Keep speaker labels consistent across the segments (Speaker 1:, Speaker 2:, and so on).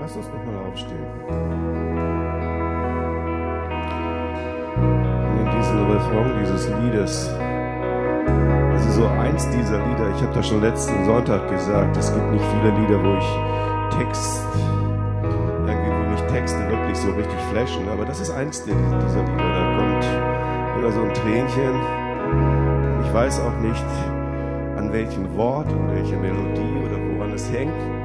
Speaker 1: Lass uns nochmal aufstehen. Und in diesem Refrain dieses Liedes, ist so eins dieser Lieder, ich habe das schon letzten Sonntag gesagt, es gibt nicht viele Lieder, wo ich Text, wo mich Texte wirklich so richtig flashen, aber das ist eins dieser Lieder, da kommt immer so ein Tränchen. Ich weiß auch nicht, an welchem Wort und welche Melodie oder woran es hängt.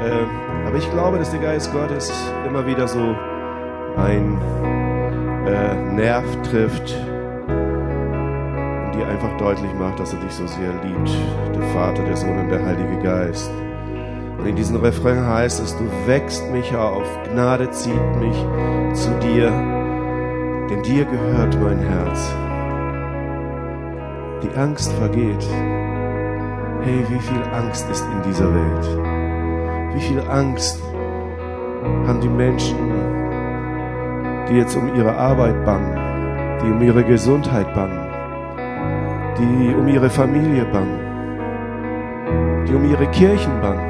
Speaker 1: Ähm, aber ich glaube, dass der Geist Gottes immer wieder so ein äh, Nerv trifft und dir einfach deutlich macht, dass er dich so sehr liebt. Der Vater, der Sohn und der Heilige Geist. Und in diesem Refrain heißt es, du wächst mich auf, Gnade zieht mich zu dir, denn dir gehört mein Herz. Die Angst vergeht. Hey, wie viel Angst ist in dieser Welt? Wie viel Angst haben die Menschen, die jetzt um ihre Arbeit bangen, die um ihre Gesundheit bangen, die um ihre Familie bangen, die um ihre Kirchen bangen.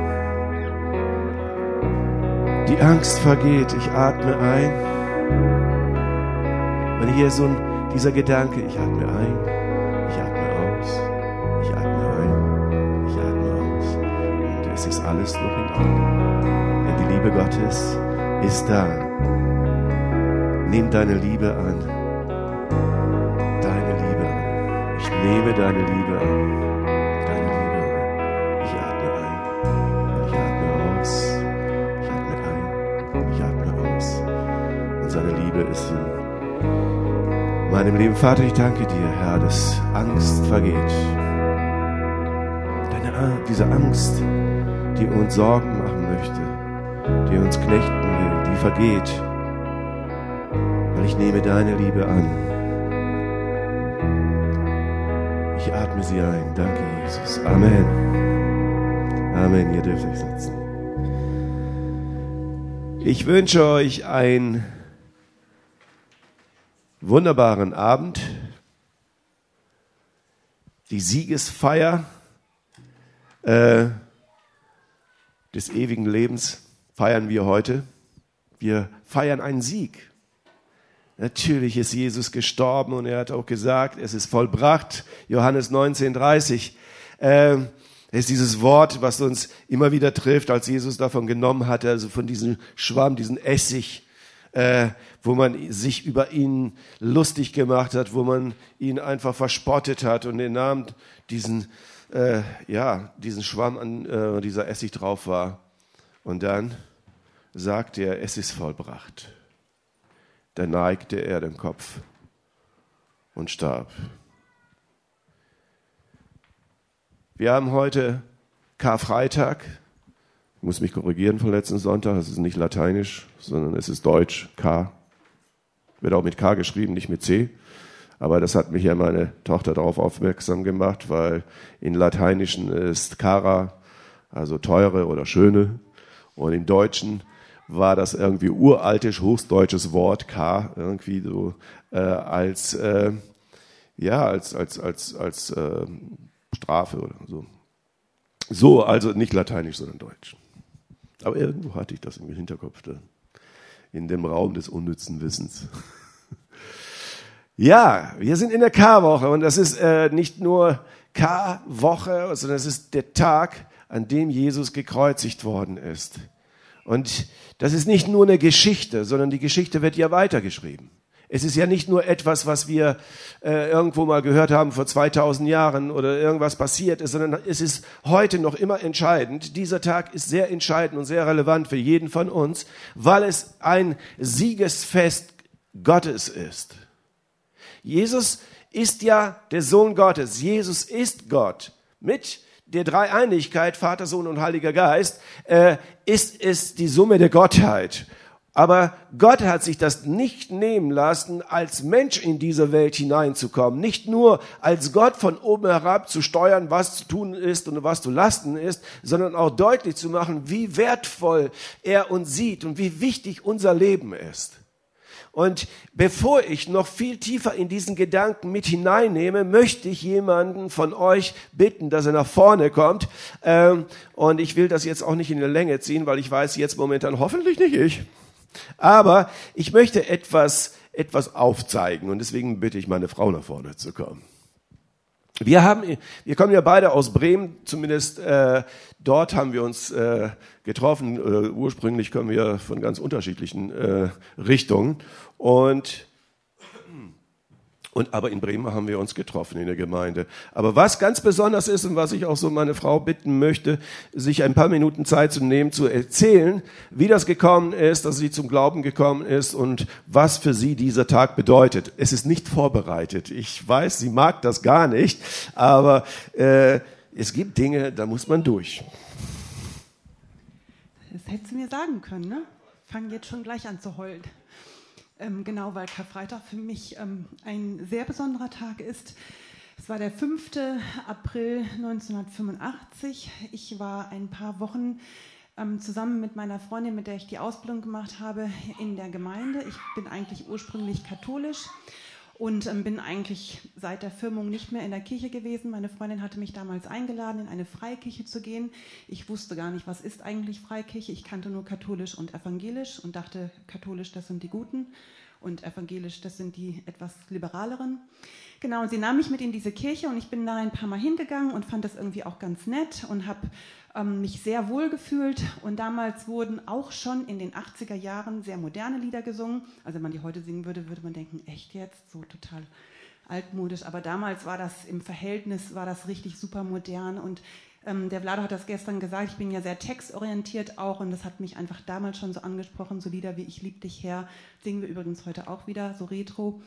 Speaker 1: Die Angst vergeht, ich atme ein. Und hier so ein, dieser Gedanke, ich atme ein, es ist alles noch in Ordnung. Denn die Liebe Gottes ist da. Nimm deine Liebe an. Deine Liebe an. Ich nehme deine Liebe an. Deine Liebe an. Ich atme ein. Ich atme aus. Ich atme ein. Und ich atme aus. Und seine Liebe ist in meinem Leben. Vater, ich danke dir, Herr, dass Angst vergeht. Deine, diese Angst, die uns Sorgen machen möchte, die uns knechten will, die vergeht. Weil ich nehme deine Liebe an. Ich atme sie ein. Danke, Jesus. Amen. Amen. Ihr dürft euch setzen. Ich wünsche euch einen wunderbaren Abend. Die Siegesfeier äh, des ewigen Lebens feiern wir heute. Wir feiern einen Sieg. Natürlich ist Jesus gestorben und er hat auch gesagt, es ist vollbracht. Johannes 19, 30. Ähm, ist dieses Wort, was uns immer wieder trifft, als Jesus davon genommen hatte, also von diesem Schwamm, diesen Essig, äh, wo man sich über ihn lustig gemacht hat, wo man ihn einfach verspottet hat und er nahm diesen, äh, ja, diesen Schwamm an, äh, dieser Essig drauf war. Und dann sagte er, es ist vollbracht. Da neigte er den Kopf und starb. Wir haben heute Karfreitag. Ich muss mich korrigieren von letzten Sonntag. Es ist nicht lateinisch, sondern es ist Deutsch. K. Wird auch mit K geschrieben, nicht mit C. Aber das hat mich ja meine Tochter darauf aufmerksam gemacht, weil in Lateinischen ist Cara, also teure oder schöne. Und im Deutschen war das irgendwie uraltisch, hochdeutsches Wort, K, irgendwie so äh, als, äh, ja, als, als, als, als äh, Strafe oder so. So, also nicht lateinisch, sondern deutsch. Aber irgendwo hatte ich das im Hinterkopf da, in dem Raum des unnützen Wissens. Ja, wir sind in der K-Woche und das ist äh, nicht nur K-Woche, sondern es ist der Tag, an dem Jesus gekreuzigt worden ist. Und das ist nicht nur eine Geschichte, sondern die Geschichte wird ja weitergeschrieben. Es ist ja nicht nur etwas, was wir äh, irgendwo mal gehört haben vor 2000 Jahren oder irgendwas passiert ist, sondern es ist heute noch immer entscheidend. Dieser Tag ist sehr entscheidend und sehr relevant für jeden von uns, weil es ein Siegesfest Gottes ist. Jesus ist ja der Sohn Gottes. Jesus ist Gott. Mit der Dreieinigkeit, Vater, Sohn und Heiliger Geist, äh, ist es die Summe der Gottheit. Aber Gott hat sich das nicht nehmen lassen, als Mensch in diese Welt hineinzukommen. Nicht nur als Gott von oben herab zu steuern, was zu tun ist und was zu lasten ist, sondern auch deutlich zu machen, wie wertvoll er uns sieht und wie wichtig unser Leben ist. Und bevor ich noch viel tiefer in diesen Gedanken mit hineinnehme, möchte ich jemanden von euch bitten, dass er nach vorne kommt. Ähm, und ich will das jetzt auch nicht in die Länge ziehen, weil ich weiß jetzt momentan hoffentlich nicht ich. Aber ich möchte etwas, etwas aufzeigen und deswegen bitte ich meine Frau nach vorne zu kommen. Wir haben, wir kommen ja beide aus Bremen, zumindest äh, dort haben wir uns äh, getroffen. Äh, ursprünglich kommen wir von ganz unterschiedlichen äh, Richtungen und und aber in Bremen haben wir uns getroffen in der Gemeinde. Aber was ganz besonders ist und was ich auch so meine Frau bitten möchte, sich ein paar Minuten Zeit zu nehmen, zu erzählen, wie das gekommen ist, dass sie zum Glauben gekommen ist und was für sie dieser Tag bedeutet. Es ist nicht vorbereitet. Ich weiß, sie mag das gar nicht, aber äh, es gibt Dinge, da muss man durch.
Speaker 2: Das hättest du mir sagen können, ne? Fang jetzt schon gleich an zu heulen. Ähm, genau, weil Karfreitag für mich ähm, ein sehr besonderer Tag ist. Es war der 5. April 1985. Ich war ein paar Wochen ähm, zusammen mit meiner Freundin, mit der ich die Ausbildung gemacht habe, in der Gemeinde. Ich bin eigentlich ursprünglich katholisch und ähm, bin eigentlich seit der Firmung nicht mehr in der Kirche gewesen. Meine Freundin hatte mich damals eingeladen, in eine Freikirche zu gehen. Ich wusste gar nicht, was ist eigentlich Freikirche. Ich kannte nur katholisch und evangelisch und dachte, katholisch, das sind die Guten und evangelisch, das sind die etwas liberaleren. Genau, und sie nahm mich mit in diese Kirche und ich bin da ein paar Mal hingegangen und fand das irgendwie auch ganz nett und habe ähm, mich sehr wohl gefühlt. Und damals wurden auch schon in den 80er Jahren sehr moderne Lieder gesungen. Also wenn man die heute singen würde, würde man denken, echt jetzt, so total altmodisch. Aber damals war das im Verhältnis, war das richtig super modern und ähm, der Vlado hat das gestern gesagt, ich bin ja sehr textorientiert auch und das hat mich einfach damals schon so angesprochen, so Lieder wie Ich lieb dich her, singen wir übrigens heute auch wieder, so retro.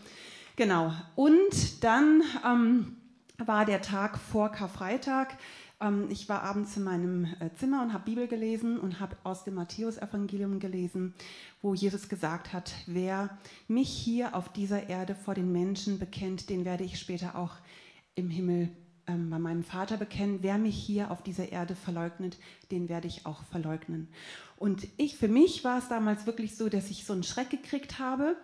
Speaker 2: Genau. Und dann ähm, war der Tag vor Karfreitag. Ähm, ich war abends in meinem äh, Zimmer und habe Bibel gelesen und habe aus dem Matthäusevangelium gelesen, wo Jesus gesagt hat, wer mich hier auf dieser Erde vor den Menschen bekennt, den werde ich später auch im Himmel ähm, bei meinem Vater bekennen, wer mich hier auf dieser Erde verleugnet, den werde ich auch verleugnen. Und ich, für mich war es damals wirklich so, dass ich so einen Schreck gekriegt habe.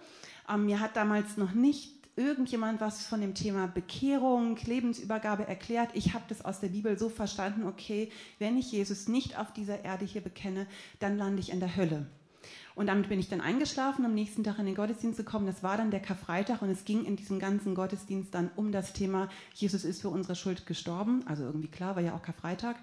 Speaker 2: Ähm, mir hat damals noch nicht irgendjemand was von dem Thema Bekehrung, Lebensübergabe erklärt. Ich habe das aus der Bibel so verstanden, okay, wenn ich Jesus nicht auf dieser Erde hier bekenne, dann lande ich in der Hölle. Und damit bin ich dann eingeschlafen, am nächsten Tag in den Gottesdienst gekommen. Das war dann der Karfreitag und es ging in diesem ganzen Gottesdienst dann um das Thema, Jesus ist für unsere Schuld gestorben. Also irgendwie klar, war ja auch Karfreitag.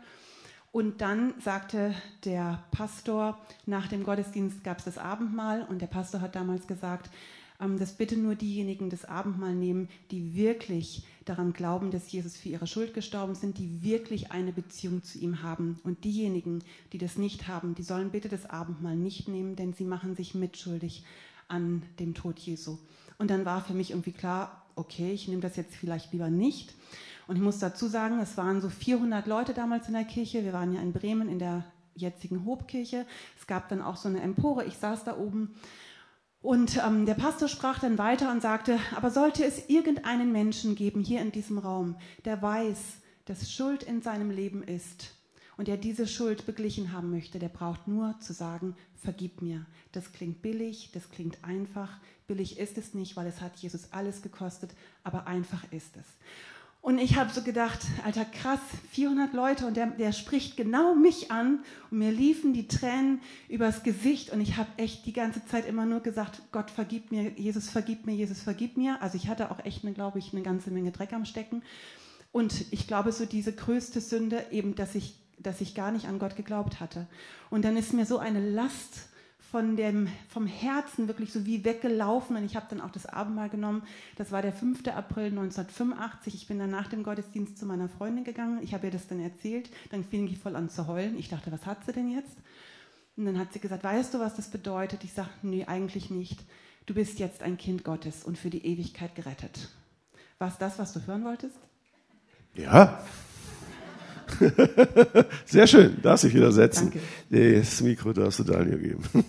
Speaker 2: Und dann sagte der Pastor, nach dem Gottesdienst gab es das Abendmahl und der Pastor hat damals gesagt, dass bitte nur diejenigen das Abendmahl nehmen, die wirklich daran glauben, dass Jesus für ihre Schuld gestorben sind, die wirklich eine Beziehung zu ihm haben. Und diejenigen, die das nicht haben, die sollen bitte das Abendmahl nicht nehmen, denn sie machen sich mitschuldig an dem Tod Jesu. Und dann war für mich irgendwie klar, okay, ich nehme das jetzt vielleicht lieber nicht. Und ich muss dazu sagen, es waren so 400 Leute damals in der Kirche. Wir waren ja in Bremen in der jetzigen Hobkirche. Es gab dann auch so eine Empore. Ich saß da oben und ähm, der Pastor sprach dann weiter und sagte, aber sollte es irgendeinen Menschen geben hier in diesem Raum, der weiß, dass Schuld in seinem Leben ist und der diese Schuld beglichen haben möchte, der braucht nur zu sagen, vergib mir. Das klingt billig, das klingt einfach. Billig ist es nicht, weil es hat Jesus alles gekostet, aber einfach ist es. Und ich habe so gedacht, alter krass, 400 Leute und der, der spricht genau mich an und mir liefen die Tränen übers Gesicht und ich habe echt die ganze Zeit immer nur gesagt, Gott vergib mir, Jesus vergib mir, Jesus vergib mir. Also ich hatte auch echt, glaube ich, eine ganze Menge Dreck am Stecken. Und ich glaube, so diese größte Sünde eben, dass ich, dass ich gar nicht an Gott geglaubt hatte. Und dann ist mir so eine Last von dem, vom Herzen wirklich so wie weggelaufen und ich habe dann auch das Abendmahl genommen. Das war der 5. April 1985. Ich bin dann nach dem Gottesdienst zu meiner Freundin gegangen. Ich habe ihr das dann erzählt. Dann fing ich voll an zu heulen. Ich dachte, was hat sie denn jetzt? Und dann hat sie gesagt, weißt du, was das bedeutet? Ich sage, nee, eigentlich nicht. Du bist jetzt ein Kind Gottes und für die Ewigkeit gerettet. War es das, was du hören wolltest?
Speaker 1: Ja. Sehr schön, darf sich wieder setzen. Danke. Das Mikro darfst du Daniel geben.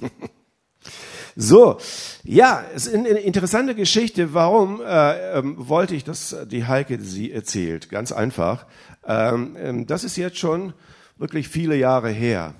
Speaker 1: So, ja, es ist eine interessante Geschichte. Warum äh, ähm, wollte ich, dass die Heike sie erzählt? Ganz einfach. Ähm, ähm, das ist jetzt schon wirklich viele Jahre her.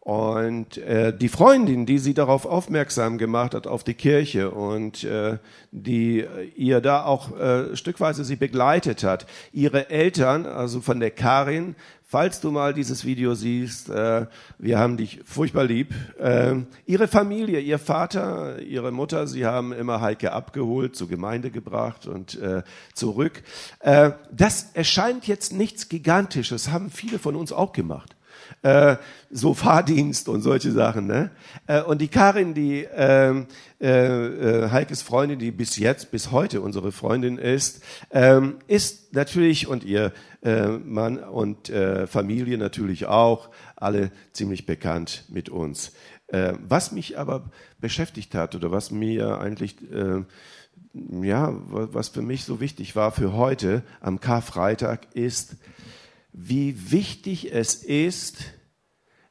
Speaker 1: Und äh, die Freundin, die sie darauf aufmerksam gemacht hat, auf die Kirche und äh, die ihr da auch äh, stückweise sie begleitet hat, ihre Eltern, also von der Karin, falls du mal dieses Video siehst, äh, wir haben dich furchtbar lieb. Äh, ihre Familie, ihr Vater, ihre Mutter, sie haben immer Heike abgeholt, zur Gemeinde gebracht und äh, zurück. Äh, das erscheint jetzt nichts Gigantisches, haben viele von uns auch gemacht äh, so Fahrdienst und solche Sachen. Ne? Äh, und die Karin, die ähm, äh, äh, Heikes Freundin, die bis jetzt, bis heute unsere Freundin ist, ähm, ist natürlich und ihr äh, Mann und äh, Familie natürlich auch alle ziemlich bekannt mit uns. Äh, was mich aber beschäftigt hat oder was mir eigentlich äh, ja, was für mich so wichtig war für heute am Karfreitag ist, wie wichtig es ist,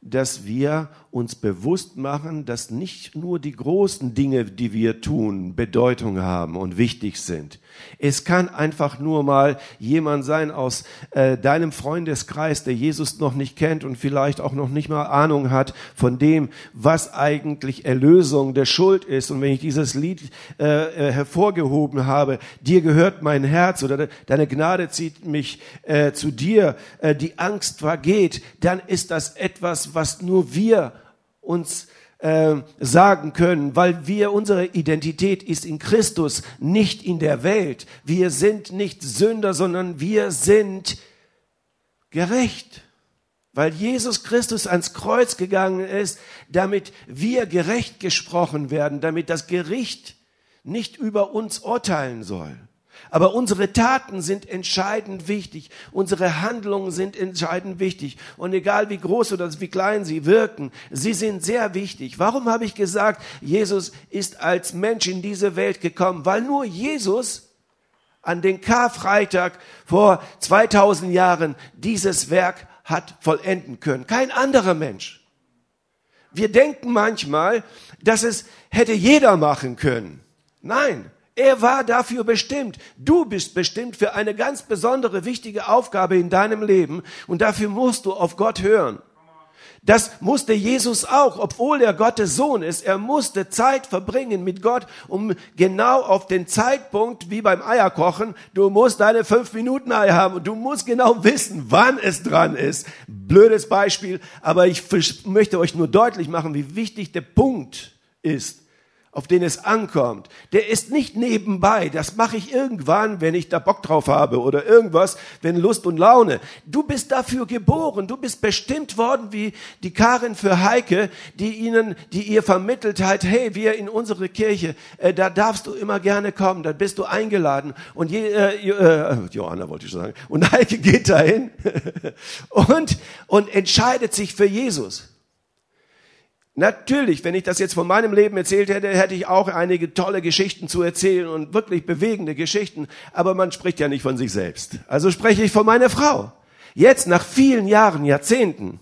Speaker 1: dass wir uns bewusst machen, dass nicht nur die großen Dinge, die wir tun, Bedeutung haben und wichtig sind. Es kann einfach nur mal jemand sein aus äh, deinem Freundeskreis, der Jesus noch nicht kennt und vielleicht auch noch nicht mal Ahnung hat von dem, was eigentlich Erlösung der Schuld ist. Und wenn ich dieses Lied äh, äh hervorgehoben habe, dir gehört mein Herz oder deine Gnade zieht mich äh, zu dir, äh, die Angst vergeht, dann ist das etwas, was nur wir uns äh, sagen können, weil wir unsere Identität ist in Christus, nicht in der Welt. Wir sind nicht Sünder, sondern wir sind gerecht. Weil Jesus Christus ans Kreuz gegangen ist, damit wir gerecht gesprochen werden, damit das Gericht nicht über uns urteilen soll. Aber unsere Taten sind entscheidend wichtig. Unsere Handlungen sind entscheidend wichtig. Und egal wie groß oder wie klein sie wirken, sie sind sehr wichtig. Warum habe ich gesagt, Jesus ist als Mensch in diese Welt gekommen? Weil nur Jesus an den Karfreitag vor 2000 Jahren dieses Werk hat vollenden können. Kein anderer Mensch. Wir denken manchmal, dass es hätte jeder machen können. Nein, er war dafür bestimmt. Du bist bestimmt für eine ganz besondere, wichtige Aufgabe in deinem Leben und dafür musst du auf Gott hören. Das musste Jesus auch, obwohl er Gottes Sohn ist. Er musste Zeit verbringen mit Gott, um genau auf den Zeitpunkt, wie beim Eierkochen, du musst deine fünf Minuten Ei haben und du musst genau wissen, wann es dran ist. Blödes Beispiel, aber ich möchte euch nur deutlich machen, wie wichtig der Punkt ist auf den es ankommt, der ist nicht nebenbei. Das mache ich irgendwann, wenn ich da Bock drauf habe oder irgendwas, wenn Lust und Laune. Du bist dafür geboren. Du bist bestimmt worden wie die Karin für Heike, die ihnen, die ihr vermittelt hat, hey, wir in unsere Kirche, äh, da darfst du immer gerne kommen, da bist du eingeladen. Und je, äh, äh, Johanna wollte ich schon sagen. Und Heike geht dahin und, und entscheidet sich für Jesus. Natürlich, wenn ich das jetzt von meinem Leben erzählt hätte, hätte ich auch einige tolle Geschichten zu erzählen und wirklich bewegende Geschichten, aber man spricht ja nicht von sich selbst. Also spreche ich von meiner Frau. Jetzt, nach vielen Jahren, Jahrzehnten,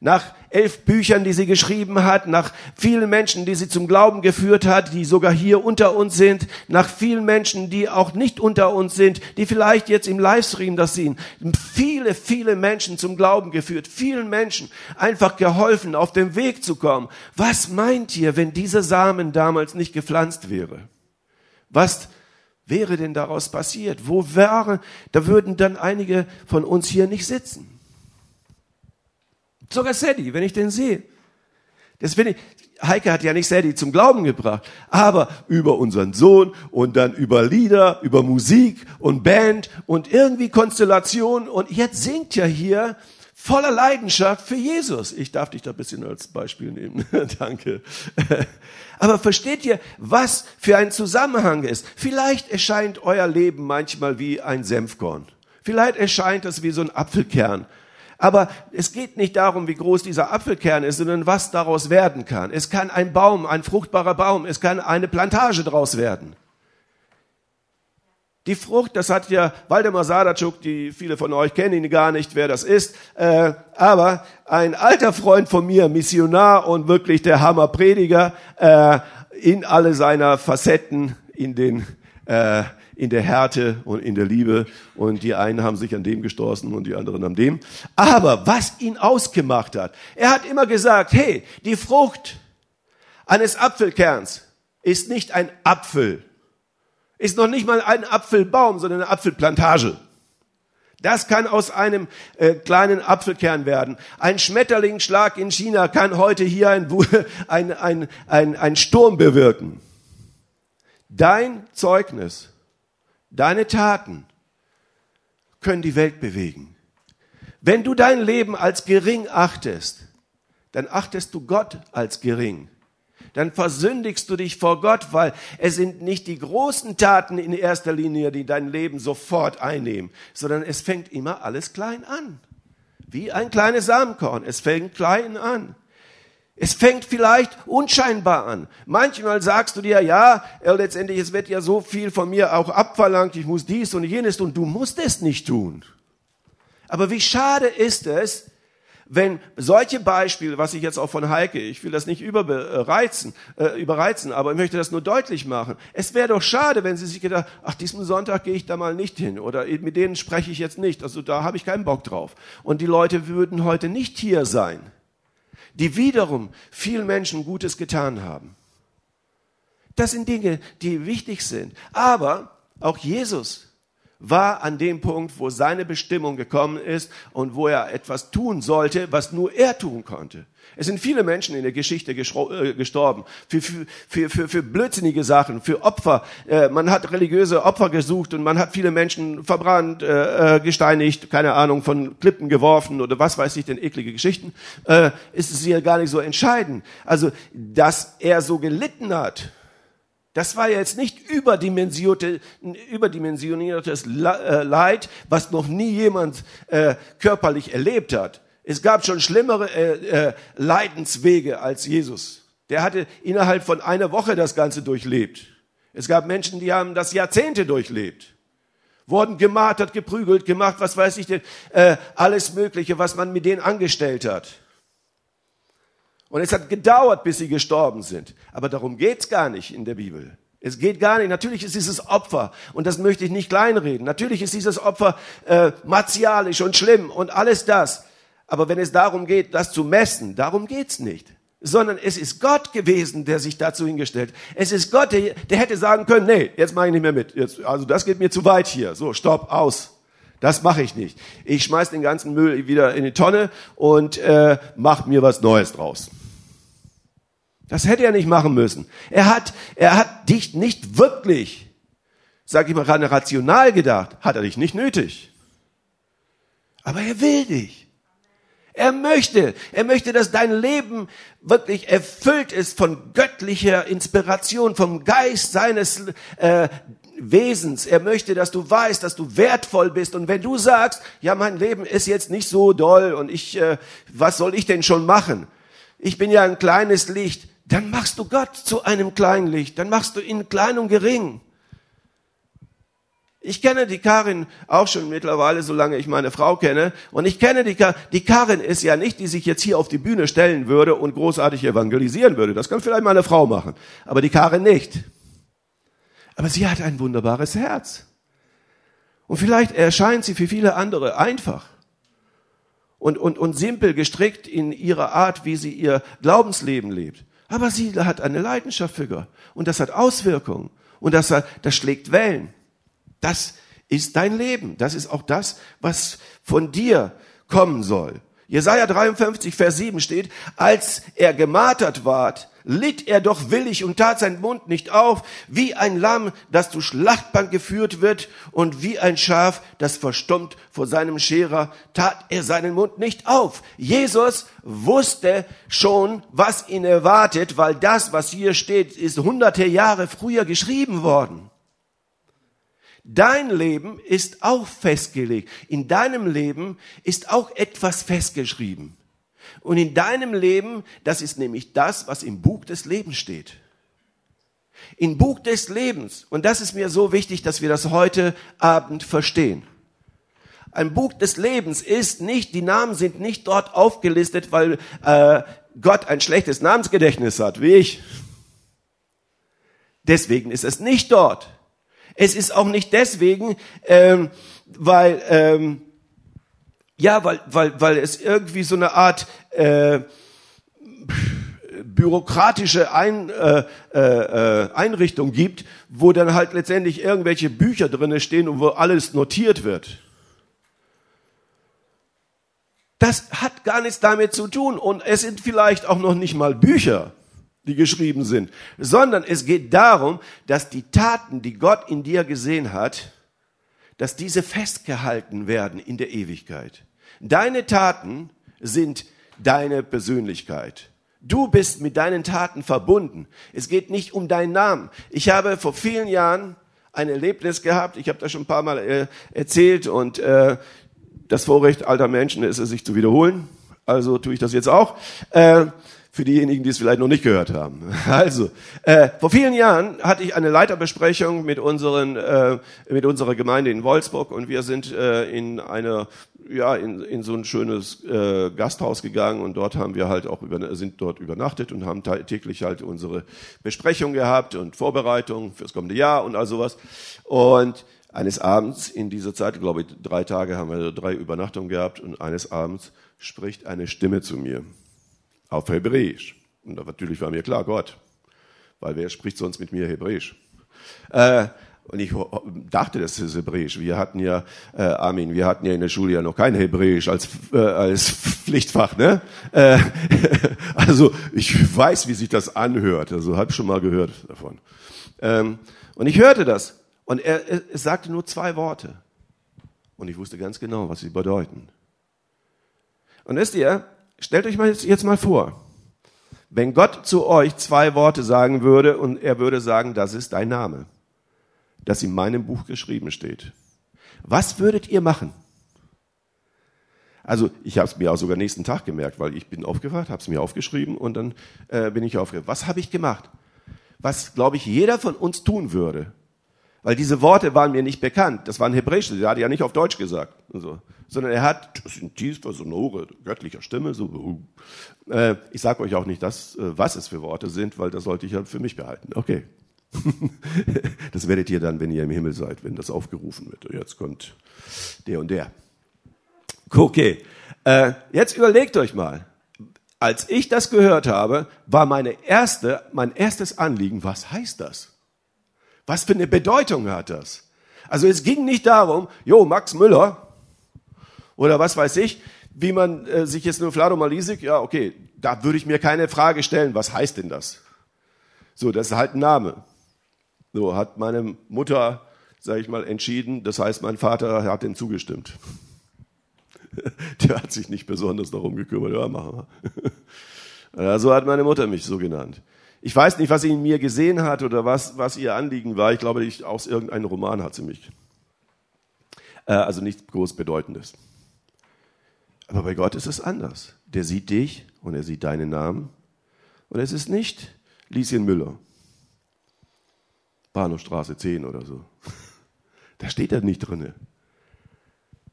Speaker 1: nach elf Büchern, die sie geschrieben hat, nach vielen Menschen, die sie zum Glauben geführt hat, die sogar hier unter uns sind, nach vielen Menschen, die auch nicht unter uns sind, die vielleicht jetzt im Livestream das sehen. Viele, viele Menschen zum Glauben geführt, vielen Menschen einfach geholfen, auf dem Weg zu kommen. Was meint ihr, wenn dieser Samen damals nicht gepflanzt wäre? Was wäre denn daraus passiert? Wo wäre, da würden dann einige von uns hier nicht sitzen. Sogar Sadie, wenn ich den sehe. Das finde ich, Heike hat ja nicht Sadie zum Glauben gebracht, aber über unseren Sohn und dann über Lieder, über Musik und Band und irgendwie Konstellation und jetzt singt ja hier voller Leidenschaft für Jesus. Ich darf dich da ein bisschen als Beispiel nehmen. Danke. Aber versteht ihr, was für ein Zusammenhang ist? Vielleicht erscheint euer Leben manchmal wie ein Senfkorn. Vielleicht erscheint es wie so ein Apfelkern. Aber es geht nicht darum, wie groß dieser Apfelkern ist, sondern was daraus werden kann. Es kann ein Baum, ein fruchtbarer Baum, es kann eine Plantage daraus werden. Die Frucht, das hat ja Waldemar Sadatschuk, die viele von euch kennen ihn gar nicht, wer das ist, äh, aber ein alter Freund von mir, Missionar und wirklich der Hammerprediger, äh, in alle seiner Facetten, in den äh, in der Härte und in der Liebe. Und die einen haben sich an dem gestoßen und die anderen an dem. Aber was ihn ausgemacht hat, er hat immer gesagt, hey, die Frucht eines Apfelkerns ist nicht ein Apfel, ist noch nicht mal ein Apfelbaum, sondern eine Apfelplantage. Das kann aus einem äh, kleinen Apfelkern werden. Ein Schmetterlingsschlag in China kann heute hier ein, ein, ein, ein, ein Sturm bewirken. Dein Zeugnis, deine Taten können die Welt bewegen. Wenn du dein Leben als gering achtest, dann achtest du Gott als gering dann versündigst du dich vor Gott, weil es sind nicht die großen Taten in erster Linie, die dein Leben sofort einnehmen, sondern es fängt immer alles klein an. Wie ein kleines Samenkorn. Es fängt klein an. Es fängt vielleicht unscheinbar an. Manchmal sagst du dir, ja, letztendlich, es wird ja so viel von mir auch abverlangt, ich muss dies und jenes und du musst es nicht tun. Aber wie schade ist es, wenn solche Beispiele, was ich jetzt auch von Heike, ich will das nicht überreizen, äh, überreizen, aber ich möchte das nur deutlich machen. Es wäre doch schade, wenn Sie sich gedacht, ach, diesen Sonntag gehe ich da mal nicht hin oder mit denen spreche ich jetzt nicht. Also da habe ich keinen Bock drauf. Und die Leute würden heute nicht hier sein, die wiederum vielen Menschen Gutes getan haben. Das sind Dinge, die wichtig sind. Aber auch Jesus war an dem Punkt, wo seine Bestimmung gekommen ist und wo er etwas tun sollte, was nur er tun konnte. Es sind viele Menschen in der Geschichte äh, gestorben für, für, für, für blödsinnige Sachen, für Opfer. Äh, man hat religiöse Opfer gesucht und man hat viele Menschen verbrannt, äh, gesteinigt, keine Ahnung, von Klippen geworfen oder was weiß ich, denn eklige Geschichten. Ist es hier gar nicht so entscheidend. Also, dass er so gelitten hat, das war jetzt nicht überdimensioniertes äh, Leid, was noch nie jemand äh, körperlich erlebt hat. Es gab schon schlimmere äh, äh, Leidenswege als Jesus. Der hatte innerhalb von einer Woche das Ganze durchlebt. Es gab Menschen, die haben das Jahrzehnte durchlebt. Wurden gemartert, geprügelt, gemacht, was weiß ich denn, äh, alles Mögliche, was man mit denen angestellt hat. Und es hat gedauert, bis sie gestorben sind. Aber darum geht's gar nicht in der Bibel. Es geht gar nicht. Natürlich ist dieses Opfer, und das möchte ich nicht kleinreden, natürlich ist dieses Opfer äh, martialisch und schlimm und alles das. Aber wenn es darum geht, das zu messen, darum geht's nicht. Sondern es ist Gott gewesen, der sich dazu hingestellt. Es ist Gott, der, der hätte sagen können, nee, jetzt mache ich nicht mehr mit. Jetzt, also das geht mir zu weit hier. So, stopp, aus. Das mache ich nicht. Ich schmeiß den ganzen Müll wieder in die Tonne und äh, mach mir was Neues draus. Das hätte er nicht machen müssen. Er hat, er hat dich nicht wirklich, sag ich mal, rational gedacht, hat er dich nicht nötig. Aber er will dich. Er möchte, er möchte, dass dein Leben wirklich erfüllt ist von göttlicher Inspiration, vom Geist seines äh, Wesens. Er möchte, dass du weißt, dass du wertvoll bist. Und wenn du sagst, ja, mein Leben ist jetzt nicht so doll und ich, äh, was soll ich denn schon machen? Ich bin ja ein kleines Licht dann machst du Gott zu einem Kleinlicht, dann machst du ihn klein und gering. Ich kenne die Karin auch schon mittlerweile, solange ich meine Frau kenne. Und ich kenne die Karin. Die Karin ist ja nicht, die sich jetzt hier auf die Bühne stellen würde und großartig evangelisieren würde. Das kann vielleicht meine Frau machen. Aber die Karin nicht. Aber sie hat ein wunderbares Herz. Und vielleicht erscheint sie für viele andere einfach und, und, und simpel gestrickt in ihrer Art, wie sie ihr Glaubensleben lebt. Aber sie hat eine Leidenschaft für Gott. Und das hat Auswirkungen. Und das, hat, das schlägt Wellen. Das ist dein Leben. Das ist auch das, was von dir kommen soll. Jesaja 53, Vers 7 steht, als er gemartert ward, litt er doch willig und tat seinen Mund nicht auf, wie ein Lamm, das zu Schlachtbank geführt wird und wie ein Schaf, das verstummt vor seinem Scherer, tat er seinen Mund nicht auf. Jesus wusste schon, was ihn erwartet, weil das, was hier steht, ist hunderte Jahre früher geschrieben worden. Dein Leben ist auch festgelegt. In deinem Leben ist auch etwas festgeschrieben. Und in deinem Leben, das ist nämlich das, was im Buch des Lebens steht. Im Buch des Lebens, und das ist mir so wichtig, dass wir das heute Abend verstehen. Ein Buch des Lebens ist nicht, die Namen sind nicht dort aufgelistet, weil äh, Gott ein schlechtes Namensgedächtnis hat, wie ich. Deswegen ist es nicht dort. Es ist auch nicht deswegen, ähm, weil, ähm, ja, weil, weil, weil es irgendwie so eine Art äh, bürokratische Ein, äh, äh, Einrichtung gibt, wo dann halt letztendlich irgendwelche Bücher drinne stehen und wo alles notiert wird. Das hat gar nichts damit zu tun und es sind vielleicht auch noch nicht mal Bücher, die geschrieben sind, sondern es geht darum, dass die Taten, die Gott in dir gesehen hat, dass diese festgehalten werden in der Ewigkeit. Deine Taten sind deine Persönlichkeit. Du bist mit deinen Taten verbunden. Es geht nicht um deinen Namen. Ich habe vor vielen Jahren ein Erlebnis gehabt, ich habe das schon ein paar Mal äh, erzählt und äh, das Vorrecht alter Menschen ist es, sich zu wiederholen. Also tue ich das jetzt auch. Äh, für diejenigen, die es vielleicht noch nicht gehört haben. Also, äh, vor vielen Jahren hatte ich eine Leiterbesprechung mit unseren, äh, mit unserer Gemeinde in Wolfsburg und wir sind äh, in eine, ja, in, in so ein schönes äh, Gasthaus gegangen und dort haben wir halt auch über, sind dort übernachtet und haben täglich halt unsere Besprechung gehabt und Vorbereitungen fürs kommende Jahr und all sowas. Und eines Abends in dieser Zeit, glaube ich, drei Tage haben wir drei Übernachtungen gehabt und eines Abends spricht eine Stimme zu mir auf Hebräisch. Und natürlich war mir klar, Gott, weil wer spricht sonst mit mir Hebräisch? Äh, und ich dachte, das ist Hebräisch. Wir hatten ja, äh, Armin, wir hatten ja in der Schule ja noch kein Hebräisch als, äh, als Pflichtfach, ne? Äh, also ich weiß, wie sich das anhört. Also habe schon mal gehört davon. Ähm, und ich hörte das. Und er, er, er sagte nur zwei Worte. Und ich wusste ganz genau, was sie bedeuten. Und wisst ihr, stellt euch mal jetzt, jetzt mal vor, wenn Gott zu euch zwei Worte sagen würde und er würde sagen, das ist dein Name, das in meinem Buch geschrieben steht. Was würdet ihr machen? Also ich habe es mir auch sogar nächsten Tag gemerkt, weil ich bin aufgewacht, habe es mir aufgeschrieben und dann äh, bin ich aufgewacht. Was habe ich gemacht? Was, glaube ich, jeder von uns tun würde, weil diese Worte waren mir nicht bekannt. Das waren hebräische, der hat ja nicht auf Deutsch gesagt. So. Sondern er hat, das sind tiefer, sonore, göttlicher Stimme, so. Äh, ich sage euch auch nicht, das, äh, was es für Worte sind, weil das sollte ich ja für mich behalten. Okay. das werdet ihr dann, wenn ihr im Himmel seid, wenn das aufgerufen wird. Jetzt kommt der und der. Okay. Äh, jetzt überlegt euch mal. Als ich das gehört habe, war meine erste, mein erstes Anliegen, was heißt das? Was für eine Bedeutung hat das? Also es ging nicht darum, jo, Max Müller oder was weiß ich, wie man äh, sich jetzt nur Flado Malisik, ja, okay, da würde ich mir keine Frage stellen, was heißt denn das? So, das ist halt ein Name. So hat meine Mutter, sage ich mal, entschieden, das heißt, mein Vater hat dem zugestimmt. Der hat sich nicht besonders darum gekümmert, ja, machen wir. so hat meine Mutter mich so genannt. Ich weiß nicht, was sie in mir gesehen hat oder was, was ihr Anliegen war. Ich glaube, ich, aus irgendeinem Roman hat sie mich. Äh, also nichts groß Bedeutendes. Aber bei Gott ist es anders. Der sieht dich und er sieht deinen Namen. Und es ist nicht Lieschen Müller. Bahnhofstraße 10 oder so. Da steht er nicht drinne.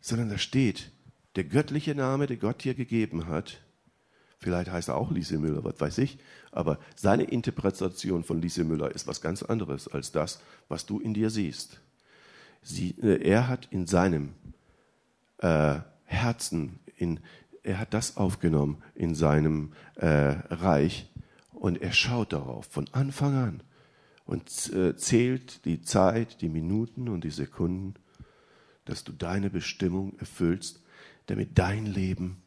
Speaker 1: Sondern da steht der göttliche Name, der Gott dir gegeben hat, Vielleicht heißt er auch Lise Müller, was weiß ich. Aber seine Interpretation von Lise Müller ist was ganz anderes als das, was du in dir siehst. Sie, äh, er hat in seinem äh, Herzen, in, er hat das aufgenommen in seinem äh, Reich und er schaut darauf von Anfang an und äh, zählt die Zeit, die Minuten und die Sekunden, dass du deine Bestimmung erfüllst, damit dein Leben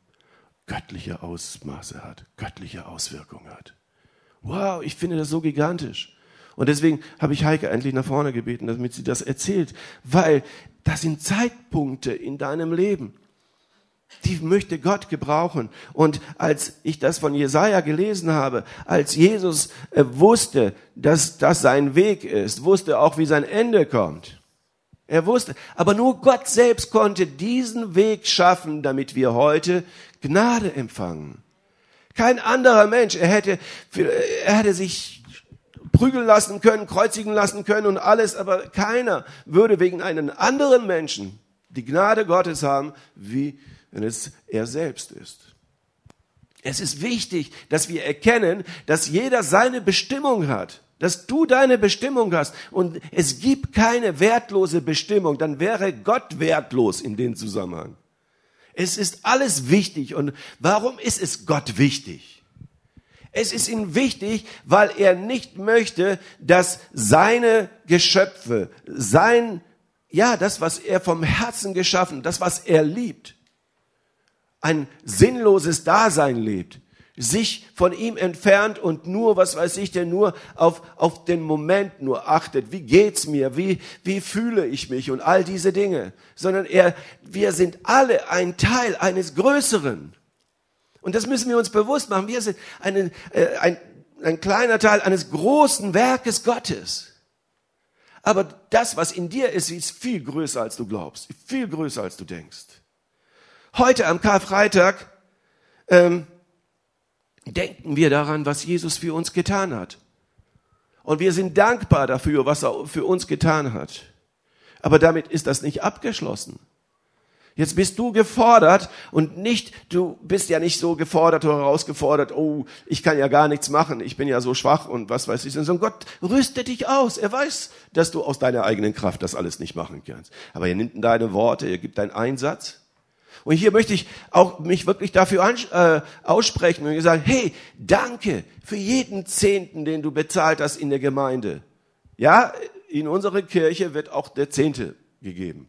Speaker 1: göttliche Ausmaße hat, göttliche Auswirkungen hat. Wow, ich finde das so gigantisch. Und deswegen habe ich Heike endlich nach vorne gebeten, damit sie das erzählt, weil das sind Zeitpunkte in deinem Leben, die möchte Gott gebrauchen. Und als ich das von Jesaja gelesen habe, als Jesus äh, wusste, dass das sein Weg ist, wusste auch, wie sein Ende kommt. Er wusste, aber nur Gott selbst konnte diesen Weg schaffen, damit wir heute Gnade empfangen. Kein anderer Mensch, er hätte, er hätte sich prügeln lassen können, kreuzigen lassen können und alles, aber keiner würde wegen einem anderen Menschen die Gnade Gottes haben, wie wenn es er selbst ist. Es ist wichtig, dass wir erkennen, dass jeder seine Bestimmung hat. dass du deine Bestimmung hast und es gibt keine wertlose Bestimmung, dann wäre Gott wertlos in dem Zusammenhang. Es ist alles wichtig. Und warum ist es Gott wichtig? Es ist ihm wichtig, weil er nicht möchte, dass seine Geschöpfe, sein, ja, das, was er vom Herzen geschaffen, das, was er liebt, ein sinnloses Dasein lebt sich von ihm entfernt und nur, was weiß ich denn, nur auf, auf den Moment nur achtet. Wie geht's mir? Wie, wie fühle ich mich? Und all diese Dinge. Sondern er, wir sind alle ein Teil eines Größeren. Und das müssen wir uns bewusst machen. Wir sind eine, äh, ein, ein kleiner Teil eines großen Werkes Gottes. Aber das, was in dir ist, ist viel größer, als du glaubst. Viel größer, als du denkst. Heute am Karfreitag, ähm, denken wir daran, was Jesus für uns getan hat. Und wir sind dankbar dafür, was er für uns getan hat. Aber damit ist das nicht abgeschlossen. Jetzt bist du gefordert und nicht, du bist ja nicht so gefordert oder herausgefordert, oh, ich kann ja gar nichts machen, ich bin ja so schwach und was weiß ich, sondern Gott rüstet dich aus. Er weiß, dass du aus deiner eigenen Kraft das alles nicht machen kannst. Aber er nimmt deine Worte, er gibt deinen Einsatz und hier möchte ich auch mich wirklich dafür äh, aussprechen und sagen, hey, danke für jeden Zehnten, den du bezahlt hast in der Gemeinde. Ja, in unserer Kirche wird auch der Zehnte gegeben.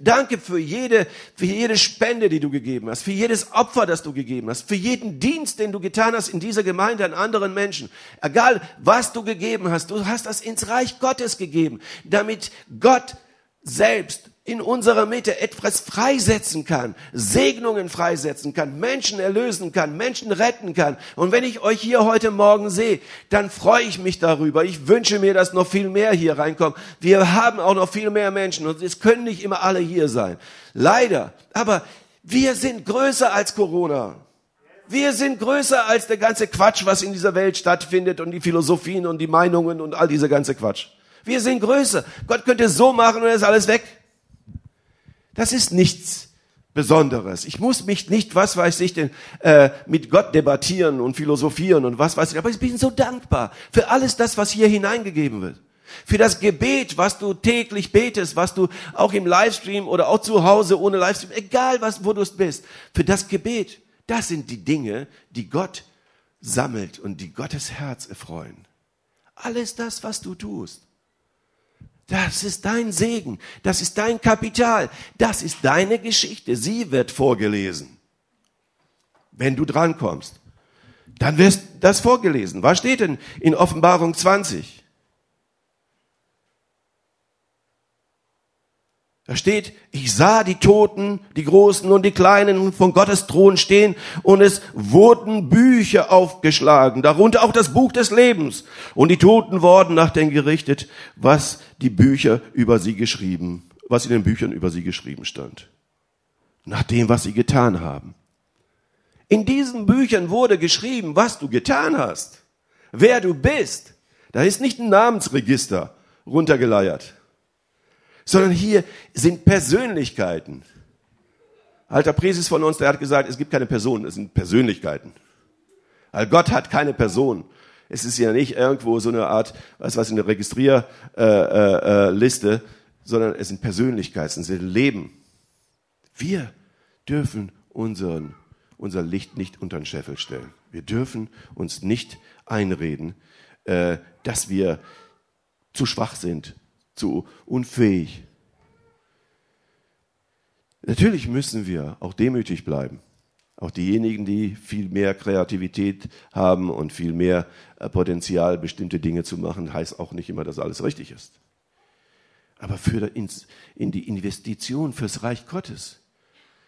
Speaker 1: Danke für jede, für jede Spende, die du gegeben hast, für jedes Opfer, das du gegeben hast, für jeden Dienst, den du getan hast in dieser Gemeinde an anderen Menschen. Egal, was du gegeben hast, du hast das ins Reich Gottes gegeben, damit Gott selbst in unserer Mitte etwas freisetzen kann, Segnungen freisetzen kann, Menschen erlösen kann, Menschen retten kann. Und wenn ich euch hier heute Morgen sehe, dann freue ich mich darüber. Ich wünsche mir, dass noch viel mehr hier reinkommen. Wir haben auch noch viel mehr Menschen und es können nicht immer alle hier sein. Leider. Aber wir sind größer als Corona. Wir sind größer als der ganze Quatsch, was in dieser Welt stattfindet und die Philosophien und die Meinungen und all dieser ganze Quatsch. Wir sind größer. Gott könnte so machen und ist alles weg. Das ist nichts Besonderes. Ich muss mich nicht, was weiß ich denn, äh, mit Gott debattieren und philosophieren und was weiß ich. Aber ich bin so dankbar für alles das, was hier hineingegeben wird. Für das Gebet, was du täglich betest, was du auch im Livestream oder auch zu Hause ohne Livestream, egal was, wo du bist, für das Gebet. Das sind die Dinge, die Gott sammelt und die Gottes Herz erfreuen. Alles das, was du tust. Das ist dein Segen, das ist dein Kapital, das ist deine Geschichte. Sie wird vorgelesen. Wenn du drankommst, dann wirst das vorgelesen. Was steht denn in Offenbarung 20? Da steht, ich sah die Toten, die Großen und die Kleinen von Gottes Thron stehen und es wurden Bücher aufgeschlagen, darunter auch das Buch des Lebens. Und die Toten wurden nach dem gerichtet, was die Bücher über sie geschrieben, was in den Büchern über sie geschrieben stand. Nach dem, was sie getan haben. In diesen Büchern wurde geschrieben, was du getan hast, wer du bist. Da ist nicht ein Namensregister runtergeleiert sondern hier sind Persönlichkeiten. Alter Präses von uns, der hat gesagt, es gibt keine Personen, es sind Persönlichkeiten. Weil Gott hat keine Person. Es ist ja nicht irgendwo so eine Art, was in der Registrierliste, äh, äh, äh, sondern es sind Persönlichkeiten, es sind Leben. Wir dürfen unseren, unser Licht nicht unter den Scheffel stellen. Wir dürfen uns nicht einreden, äh, dass wir zu schwach sind, zu unfähig. Natürlich müssen wir auch demütig bleiben. Auch diejenigen, die viel mehr Kreativität haben und viel mehr äh, Potenzial, bestimmte Dinge zu machen, heißt auch nicht immer, dass alles richtig ist. Aber für in die Investition fürs Reich Gottes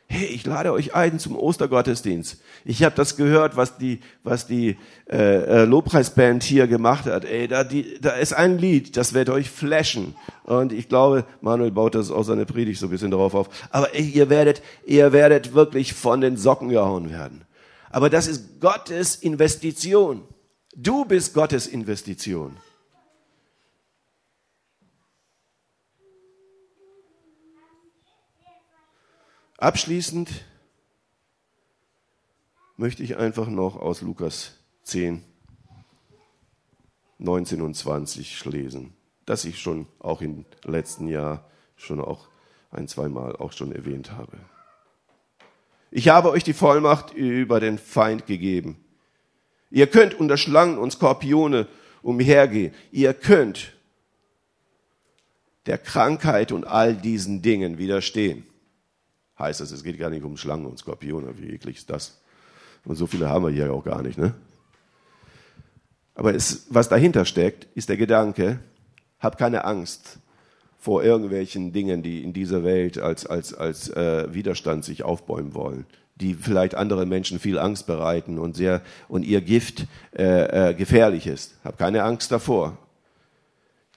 Speaker 1: hey, ich lade euch ein zum Ostergottesdienst. Ich habe das gehört, was die, was die äh, äh, Lobpreisband hier gemacht hat. Ey, da, die, da ist ein Lied, das wird euch flashen. Und ich glaube, Manuel baut das auch seine Predigt so ein bisschen darauf auf. Aber ey, ihr werdet, ihr werdet wirklich von den Socken gehauen werden. Aber das ist Gottes Investition. Du bist Gottes Investition. Abschließend möchte ich einfach noch aus Lukas 10 19 und 20 lesen, das ich schon auch im letzten Jahr schon auch ein, zweimal auch schon erwähnt habe. Ich habe euch die Vollmacht über den Feind gegeben. Ihr könnt unter Schlangen und Skorpione umhergehen. Ihr könnt der Krankheit und all diesen Dingen widerstehen. Heißt das, es geht gar nicht um Schlangen und Skorpione. Wie eklig ist das? Und so viele haben wir hier auch gar nicht, ne? Aber es, was dahinter steckt, ist der Gedanke, hab keine Angst vor irgendwelchen Dingen, die in dieser Welt als, als, als äh, Widerstand sich aufbäumen wollen, die vielleicht anderen Menschen viel Angst bereiten und, sehr, und ihr Gift äh, äh, gefährlich ist. Hab keine Angst davor.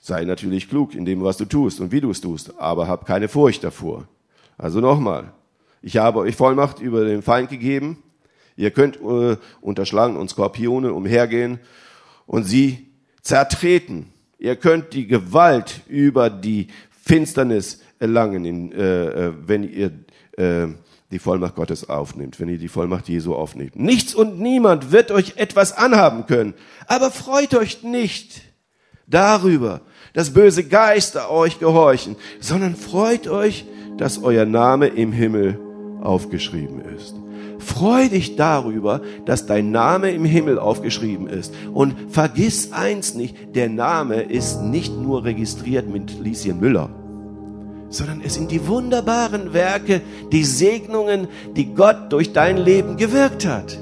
Speaker 1: Sei natürlich klug in dem, was du tust und wie du es tust, aber hab keine Furcht davor. Also nochmal, ich habe euch Vollmacht über den Feind gegeben. Ihr könnt äh, unter Schlangen und Skorpione umhergehen und sie zertreten. Ihr könnt die Gewalt über die Finsternis erlangen, in, äh, äh, wenn ihr äh, die Vollmacht Gottes aufnimmt, wenn ihr die Vollmacht Jesu aufnimmt. Nichts und niemand wird euch etwas anhaben können. Aber freut euch nicht darüber, dass böse Geister euch gehorchen, sondern freut euch, dass euer Name im Himmel aufgeschrieben ist. Freu dich darüber, dass dein Name im Himmel aufgeschrieben ist. Und vergiss eins nicht, der Name ist nicht nur registriert mit Lieschen Müller, sondern es sind die wunderbaren Werke, die Segnungen, die Gott durch dein Leben gewirkt hat.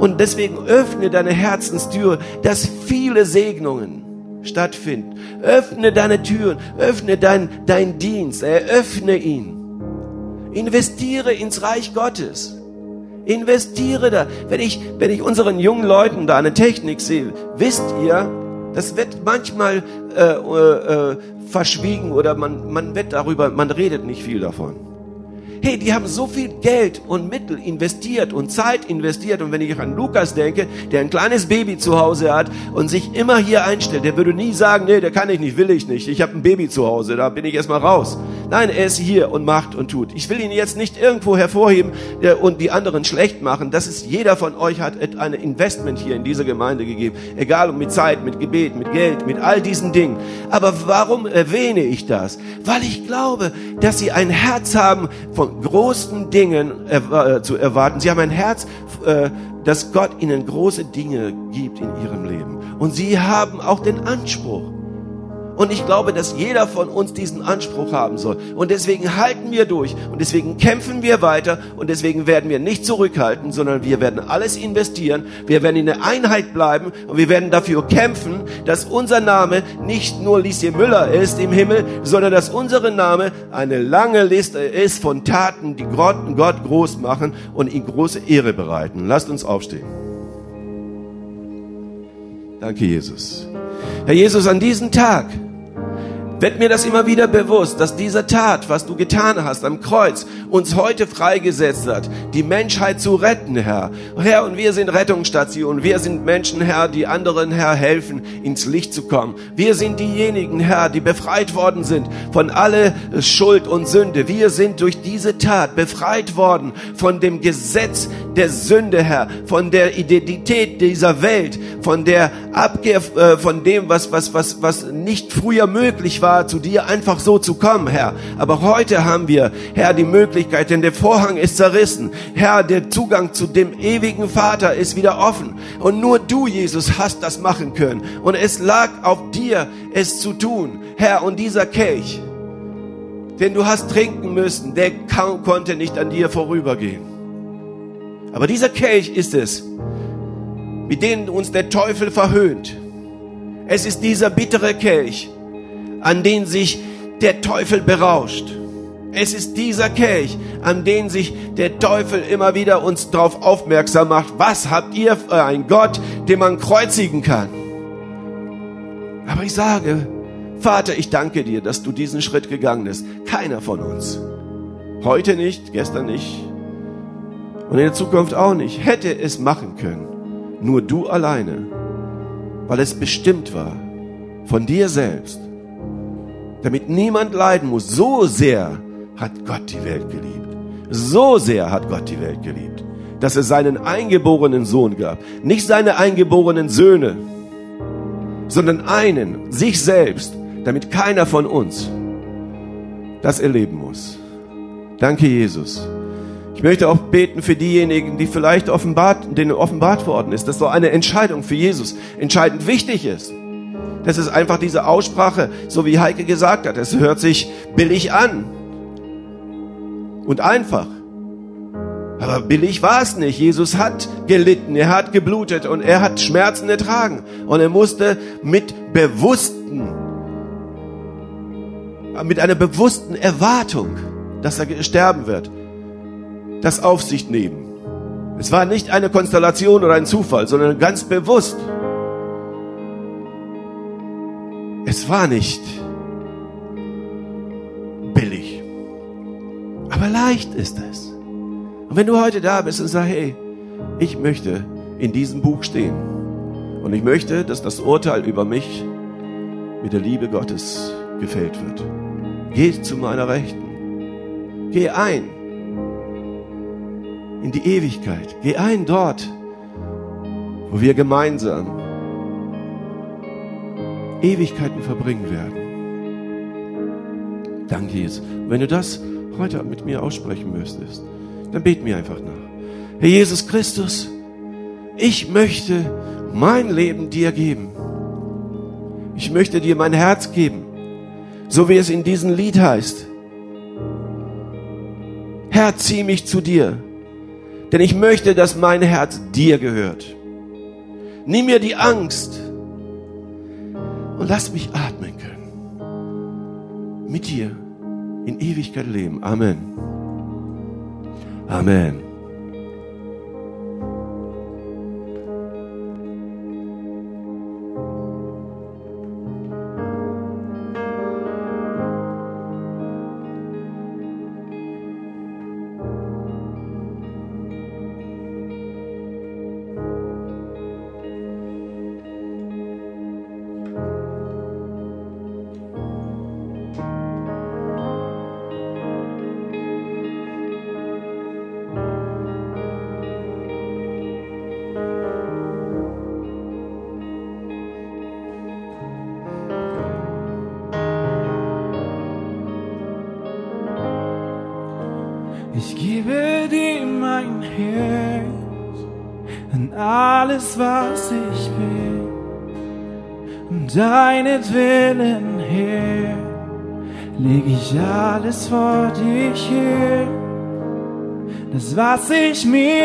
Speaker 1: Und deswegen öffne deine Herzenstür, dass viele Segnungen stattfinden. Öffne deine Türen, öffne dein, dein Dienst, eröffne ihn. Investiere ins Reich Gottes. Investiere da. Wenn ich, wenn ich unseren jungen Leuten da eine Technik sehe, wisst ihr, das wird manchmal äh, äh, verschwiegen oder man, man wird darüber, man redet nicht viel davon. Hey, die haben so viel Geld und Mittel investiert und Zeit investiert. Und wenn ich an Lukas denke, der ein kleines Baby zu Hause hat und sich immer hier einstellt, der würde nie sagen, nee, der kann ich nicht, will ich nicht. Ich habe ein Baby zu Hause, da bin ich erstmal raus. Nein, er ist hier und macht und tut. Ich will ihn jetzt nicht irgendwo hervorheben und die anderen schlecht machen. Das ist, jeder von euch hat ein Investment hier in dieser Gemeinde gegeben. Egal, mit Zeit, mit Gebet, mit Geld, mit all diesen Dingen. Aber warum erwähne ich das? Weil ich glaube, dass sie ein Herz haben von von großen Dingen äh, zu erwarten. Sie haben ein Herz, äh, dass Gott ihnen große Dinge gibt in ihrem Leben. Und sie haben auch den Anspruch, und ich glaube, dass jeder von uns diesen Anspruch haben soll. Und deswegen halten wir durch und deswegen kämpfen wir weiter und deswegen werden wir nicht zurückhalten, sondern wir werden alles investieren. Wir werden in der Einheit bleiben und wir werden dafür kämpfen, dass unser Name nicht nur Lisie Müller ist im Himmel, sondern dass unser Name eine lange Liste ist von Taten, die Gott, Gott groß machen und ihm große Ehre bereiten. Lasst uns aufstehen. Danke, Jesus. Herr Jesus, an diesem Tag, wird mir das immer wieder bewusst, dass diese Tat, was du getan hast am Kreuz, uns heute freigesetzt hat, die Menschheit zu retten, Herr. Herr, und wir sind Rettungsstation. Wir sind Menschen, Herr, die anderen, Herr, helfen, ins Licht zu kommen. Wir sind diejenigen, Herr, die befreit worden sind von alle Schuld und Sünde. Wir sind durch diese Tat befreit worden von dem Gesetz der Sünde, Herr, von der Identität dieser Welt, von der Abkehr, äh, von dem, was, was, was, was nicht früher möglich war war, zu dir einfach so zu kommen, Herr. Aber heute haben wir, Herr, die Möglichkeit, denn der Vorhang ist zerrissen. Herr, der Zugang zu dem ewigen Vater ist wieder offen. Und nur du, Jesus, hast das machen können. Und es lag auf dir, es zu tun. Herr, und dieser Kelch, den du hast trinken müssen, der kaum konnte nicht an dir vorübergehen. Aber dieser Kelch ist es, mit dem uns der Teufel verhöhnt. Es ist dieser bittere Kelch, an den sich der Teufel berauscht. Es ist dieser Kelch, an den sich der Teufel immer wieder uns darauf aufmerksam macht. Was habt ihr für einen Gott, den man kreuzigen kann? Aber ich sage, Vater, ich danke dir, dass du diesen Schritt gegangen bist. Keiner von uns. Heute nicht, gestern nicht und in der Zukunft auch nicht. Hätte es machen können. Nur du alleine. Weil es bestimmt war von dir selbst damit niemand leiden muss. So sehr hat Gott die Welt geliebt. So sehr hat Gott die Welt geliebt, dass er seinen eingeborenen Sohn gab. Nicht seine eingeborenen Söhne, sondern einen, sich selbst, damit keiner von uns das erleben muss. Danke, Jesus. Ich möchte auch beten für diejenigen, die vielleicht offenbart, denen offenbart worden ist, dass so eine Entscheidung für Jesus entscheidend wichtig ist. Das ist einfach diese Aussprache, so wie Heike gesagt hat. Es hört sich billig an und einfach. Aber billig war es nicht. Jesus hat gelitten, er hat geblutet und er hat Schmerzen ertragen. Und er musste mit bewussten, mit einer bewussten Erwartung, dass er sterben wird, das auf sich nehmen. Es war nicht eine Konstellation oder ein Zufall, sondern ganz bewusst. Es war nicht billig. Aber leicht ist es. Und wenn du heute da bist und sagst, hey, ich möchte in diesem Buch stehen und ich möchte, dass das Urteil über mich mit der Liebe Gottes gefällt wird. Geh zu meiner Rechten. Geh ein in die Ewigkeit. Geh ein dort, wo wir gemeinsam Ewigkeiten verbringen werden. Danke, Jesus. wenn du das heute mit mir aussprechen müsstest, dann bet mir einfach nach. Herr Jesus Christus, ich möchte mein Leben dir geben. Ich möchte dir mein Herz geben, so wie es in diesem Lied heißt. Herr, zieh mich zu dir, denn ich möchte, dass mein Herz dir gehört. Nimm mir die Angst und lass mich atmen können. Mit dir in Ewigkeit leben. Amen. Amen.
Speaker 3: Was ich mir